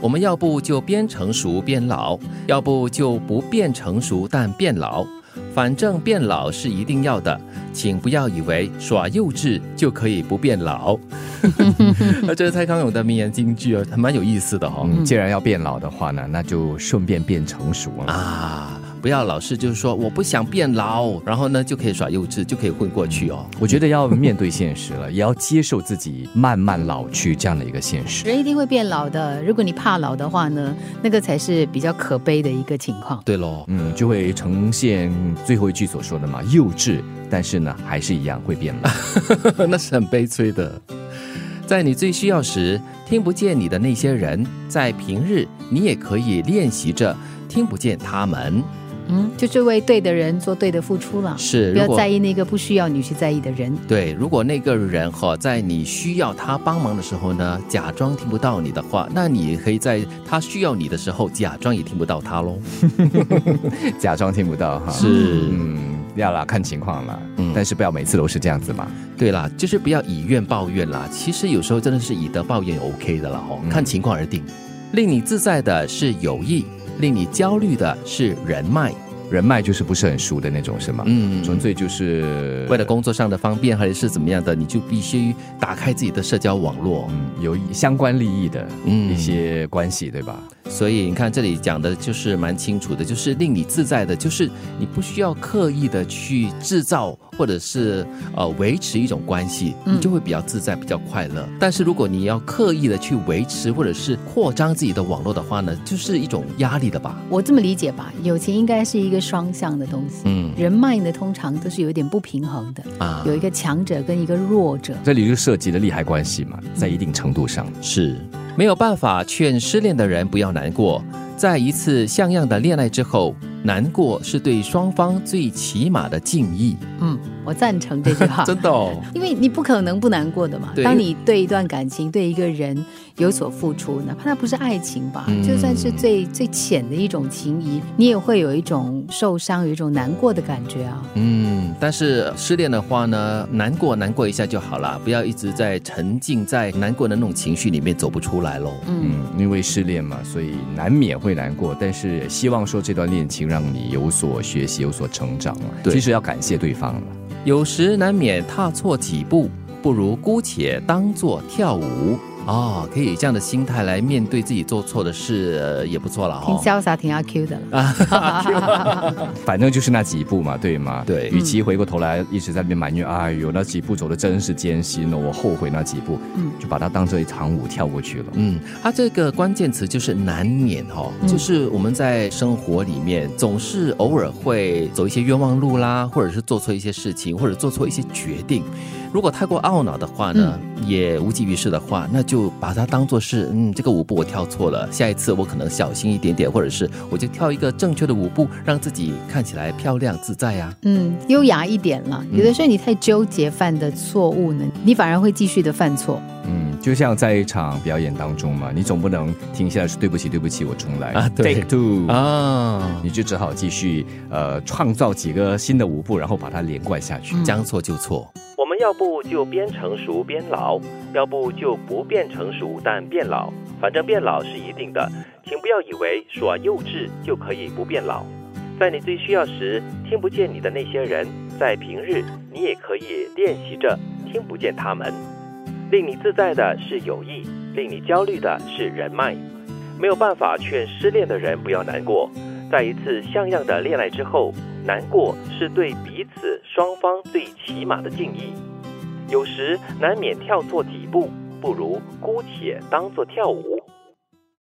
我们要不就边成熟边老，要不就不变成熟但变老。反正变老是一定要的，请不要以为耍幼稚就可以不变老。那 这是蔡康永的名言金句啊，还蛮有意思的哈、嗯，既然要变老的话呢，那就顺便变成熟了。啊，不要老是就是说我不想变老，然后呢就可以耍幼稚，就可以混过去哦。我觉得要面对现实了，也要接受自己慢慢老去这样的一个现实。人一定会变老的。如果你怕老的话呢，那个才是比较可悲的一个情况。对喽，嗯，就会呈现最后一句所说的嘛，幼稚，但是呢，还是一样会变老。那是很悲催的。在你最需要时，听不见你的那些人，在平日你也可以练习着听不见他们。嗯，就是为对的人做对的付出了，是，不要在意那个不需要你去在意的人。对，如果那个人哈、在你需要他帮忙的时候呢，假装听不到你的话，那你可以在他需要你的时候，假装也听不到他喽。假装听不到哈。是，嗯，要啦，看情况啦。嗯但是不要每次都是这样子嘛。对啦，就是不要以怨报怨啦。其实有时候真的是以德报怨也 OK 的啦哦，嗯看情况而定。令你自在的是友谊，令你焦虑的是人脉。人脉就是不是很熟的那种，是吗？嗯，纯粹就是为了工作上的方便，还是怎么样的，你就必须打开自己的社交网络。嗯有相关利益的嗯一些关系，对吧？所以你看，这里讲的就是蛮清楚的，就是令你自在的，就是你不需要刻意的去制造或者是呃维持一种关系，嗯你就会比较自在、比较快乐。但是如果你要刻意的去维持或者是扩张自己的网络的话呢，就是一种压力的吧？我这么理解吧，友情应该是一个双向的东西。嗯人脉呢，通常都是有一点不平衡的，啊有一个强者跟一个弱者。这里就涉及了利害关系嘛，在一定程度上。是没有办法劝失恋的人不要难过。在一次像样的恋爱之后，难过是对双方最起码的敬意。嗯，我赞成这句话。真的哦，因为你不可能不难过的嘛。当你对一段感情、对一个人有所付出，哪怕那不是爱情吧，嗯就算是最最浅的一种情谊，你也会有一种受伤、有一种难过的感觉啊。嗯，但是失恋的话呢，难过难过一下就好了，不要一直在沉浸在难过的那种情绪里面走不出来喽。嗯，嗯，因为失恋嘛，所以难免会难过，但是也希望说这段恋情让你有所学习、有所成长了。对其实要感谢对方了。有时难免踏错几步，不如姑且当作跳舞。哦，可以以这样的心态来面对自己做错的事，呃也不错了挺哦。潇洒、挺阿 Q 的了。反正就是那几步嘛，对吗？对与其回过头来一直在那边埋怨，哎呦，那几步走的真是艰辛哦，我后悔那几步，嗯就把它当做一场舞跳过去了。嗯，它这个关键词就是难免哦，嗯就是我们在生活里面总是偶尔会走一些冤枉路啦，或者是做错一些事情，或者做错一些决定。如果太过懊恼的话呢，也无济于事的话，那就把它当做是，嗯，这个舞步我跳错了，下一次我可能小心一点点，或者是我就跳一个正确的舞步，让自己看起来漂亮自在呀、嗯，优雅一点了。有的时候你太纠结犯的错误呢，你反而会继续的犯错。嗯，就像在一场表演当中嘛，你总不能停下来说对不起，对不起，我重来啊对 t a k e two 啊，你就只好继续呃创造几个新的舞步，然后把它连贯下去。嗯将错就错。要不就边成熟边老，要不就不变成熟但变老。反正变老是一定的，请不要以为耍幼稚就可以不变老。在你最需要时，听不见你的那些人，在平日你也可以练习着听不见他们。令你自在的是友谊，令你焦虑的是人脉。没有办法劝失恋的人不要难过，在一次像样的恋爱之后，难过是对彼此双方最起码的敬意。有时难免跳错几步，不如姑且当作跳舞。